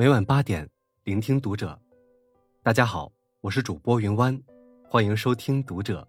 每晚八点，聆听读者。大家好，我是主播云湾，欢迎收听读者。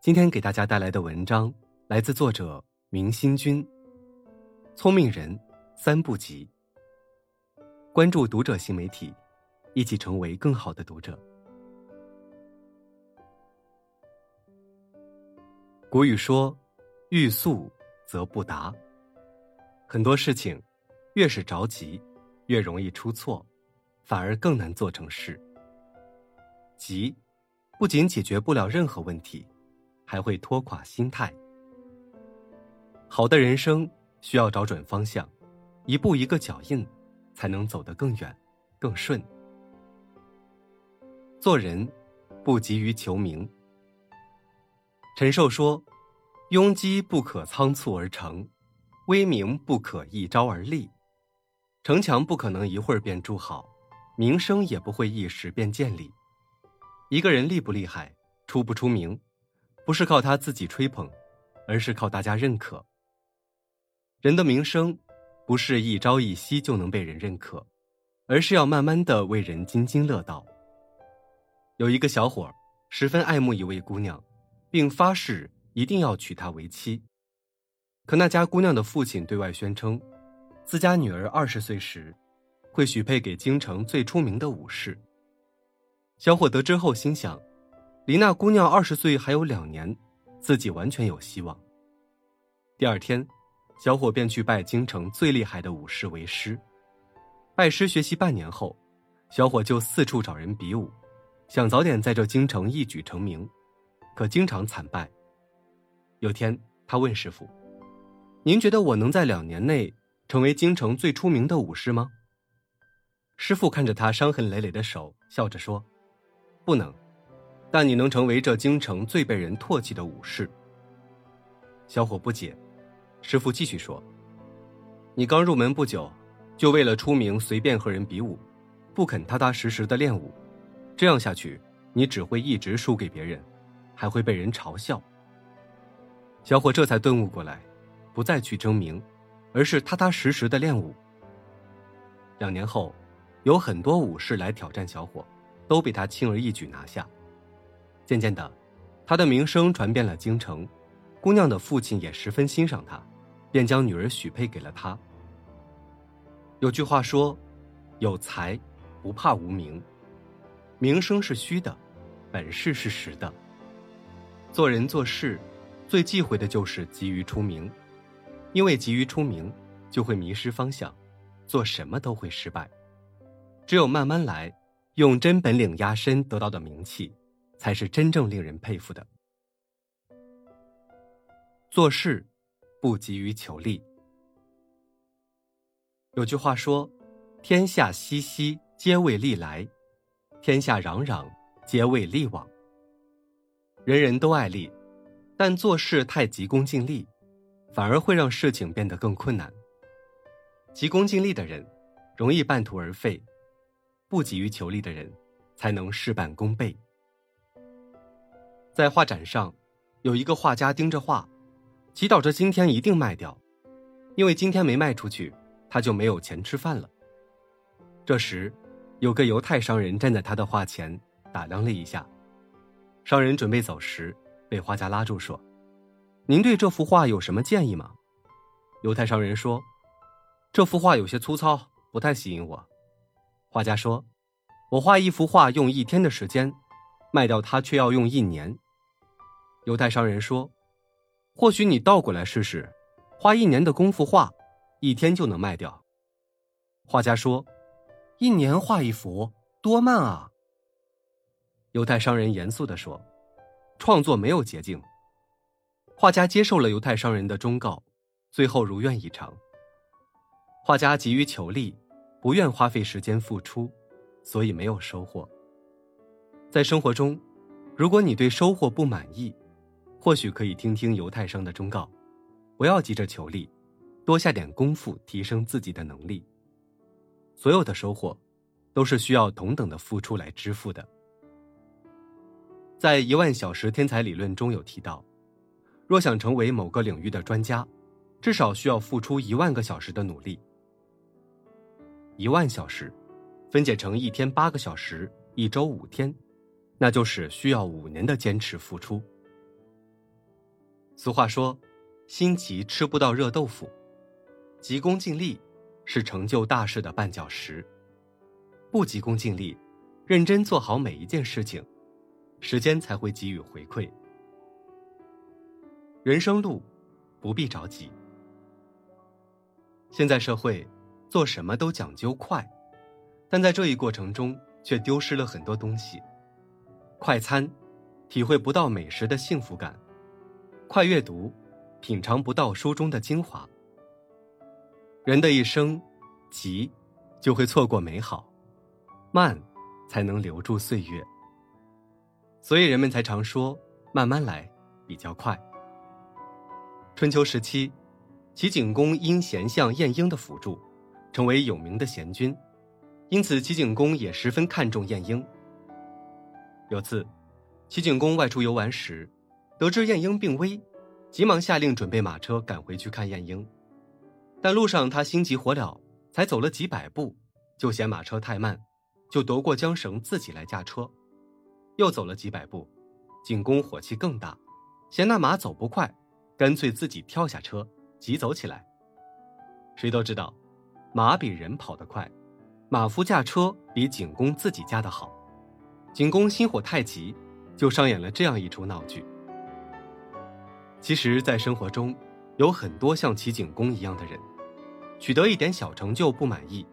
今天给大家带来的文章来自作者明心君。聪明人三不急。关注读者新媒体，一起成为更好的读者。古语说：“欲速则不达。”很多事情，越是着急，越容易出错，反而更难做成事。急，不仅解决不了任何问题，还会拖垮心态。好的人生需要找准方向，一步一个脚印，才能走得更远、更顺。做人，不急于求名。陈寿说：“庸机不可仓促而成。”威名不可一朝而立，城墙不可能一会儿便筑好，名声也不会一时便建立。一个人厉不厉害，出不出名，不是靠他自己吹捧，而是靠大家认可。人的名声，不是一朝一夕就能被人认可，而是要慢慢的为人津津乐道。有一个小伙儿十分爱慕一位姑娘，并发誓一定要娶她为妻。可那家姑娘的父亲对外宣称，自家女儿二十岁时，会许配给京城最出名的武士。小伙得知后心想，离那姑娘二十岁还有两年，自己完全有希望。第二天，小伙便去拜京城最厉害的武士为师。拜师学习半年后，小伙就四处找人比武，想早点在这京城一举成名，可经常惨败。有天，他问师傅。您觉得我能在两年内成为京城最出名的武士吗？师傅看着他伤痕累累的手，笑着说：“不能，但你能成为这京城最被人唾弃的武士。”小伙不解，师傅继续说：“你刚入门不久，就为了出名随便和人比武，不肯踏踏实实的练武，这样下去，你只会一直输给别人，还会被人嘲笑。”小伙这才顿悟过来。不再去争名，而是踏踏实实的练武。两年后，有很多武士来挑战小伙，都被他轻而易举拿下。渐渐的，他的名声传遍了京城，姑娘的父亲也十分欣赏他，便将女儿许配给了他。有句话说：“有才，不怕无名。名声是虚的，本事是实的。做人做事，最忌讳的就是急于出名。”因为急于出名，就会迷失方向，做什么都会失败。只有慢慢来，用真本领压身得到的名气，才是真正令人佩服的。做事不急于求利。有句话说：“天下熙熙，皆为利来；天下攘攘，皆为利往。”人人都爱利，但做事太急功近利。反而会让事情变得更困难。急功近利的人，容易半途而废；不急于求利的人，才能事半功倍。在画展上，有一个画家盯着画，祈祷着今天一定卖掉，因为今天没卖出去，他就没有钱吃饭了。这时，有个犹太商人站在他的画前，打量了一下。商人准备走时，被画家拉住说。您对这幅画有什么建议吗？犹太商人说：“这幅画有些粗糙，不太吸引我。”画家说：“我画一幅画用一天的时间，卖掉它却要用一年。”犹太商人说：“或许你倒过来试试，花一年的功夫画，一天就能卖掉。”画家说：“一年画一幅，多慢啊！”犹太商人严肃的说：“创作没有捷径。”画家接受了犹太商人的忠告，最后如愿以偿。画家急于求利，不愿花费时间付出，所以没有收获。在生活中，如果你对收获不满意，或许可以听听犹太商的忠告，不要急着求利，多下点功夫提升自己的能力。所有的收获，都是需要同等的付出来支付的。在一万小时天才理论中有提到。若想成为某个领域的专家，至少需要付出一万个小时的努力。一万小时，分解成一天八个小时，一周五天，那就是需要五年的坚持付出。俗话说：“心急吃不到热豆腐，急功近利是成就大事的绊脚石。不急功近利，认真做好每一件事情，时间才会给予回馈。人生路，不必着急。现在社会，做什么都讲究快，但在这一过程中却丢失了很多东西。快餐，体会不到美食的幸福感；快阅读，品尝不到书中的精华。人的一生，急，就会错过美好；慢，才能留住岁月。所以人们才常说，慢慢来比较快。春秋时期。齐景公因贤相晏婴的辅助，成为有名的贤君，因此齐景公也十分看重晏婴。有次，齐景公外出游玩时，得知晏婴病危，急忙下令准备马车赶回去看晏婴。但路上他心急火燎，才走了几百步，就嫌马车太慢，就夺过缰绳自己来驾车。又走了几百步，景公火气更大，嫌那马走不快，干脆自己跳下车。急走起来。谁都知道，马比人跑得快，马夫驾车比景公自己驾的好。景公心火太急，就上演了这样一出闹剧。其实，在生活中，有很多像齐景公一样的人，取得一点小成就不满意，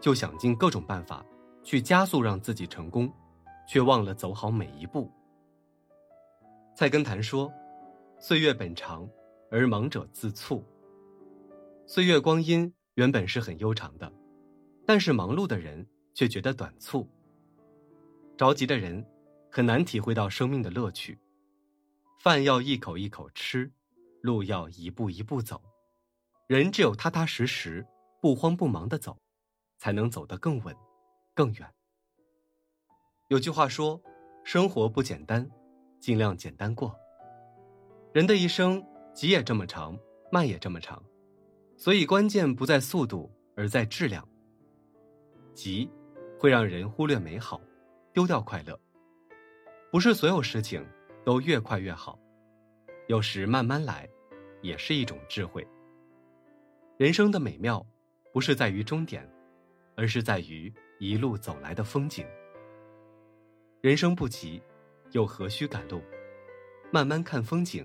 就想尽各种办法去加速让自己成功，却忘了走好每一步。菜根谭说：“岁月本长。”而忙者自促。岁月光阴原本是很悠长的，但是忙碌的人却觉得短促。着急的人很难体会到生命的乐趣。饭要一口一口吃，路要一步一步走。人只有踏踏实实、不慌不忙的走，才能走得更稳、更远。有句话说：“生活不简单，尽量简单过。”人的一生。急也这么长，慢也这么长，所以关键不在速度，而在质量。急会让人忽略美好，丢掉快乐。不是所有事情都越快越好，有时慢慢来，也是一种智慧。人生的美妙，不是在于终点，而是在于一路走来的风景。人生不急，又何须赶路？慢慢看风景。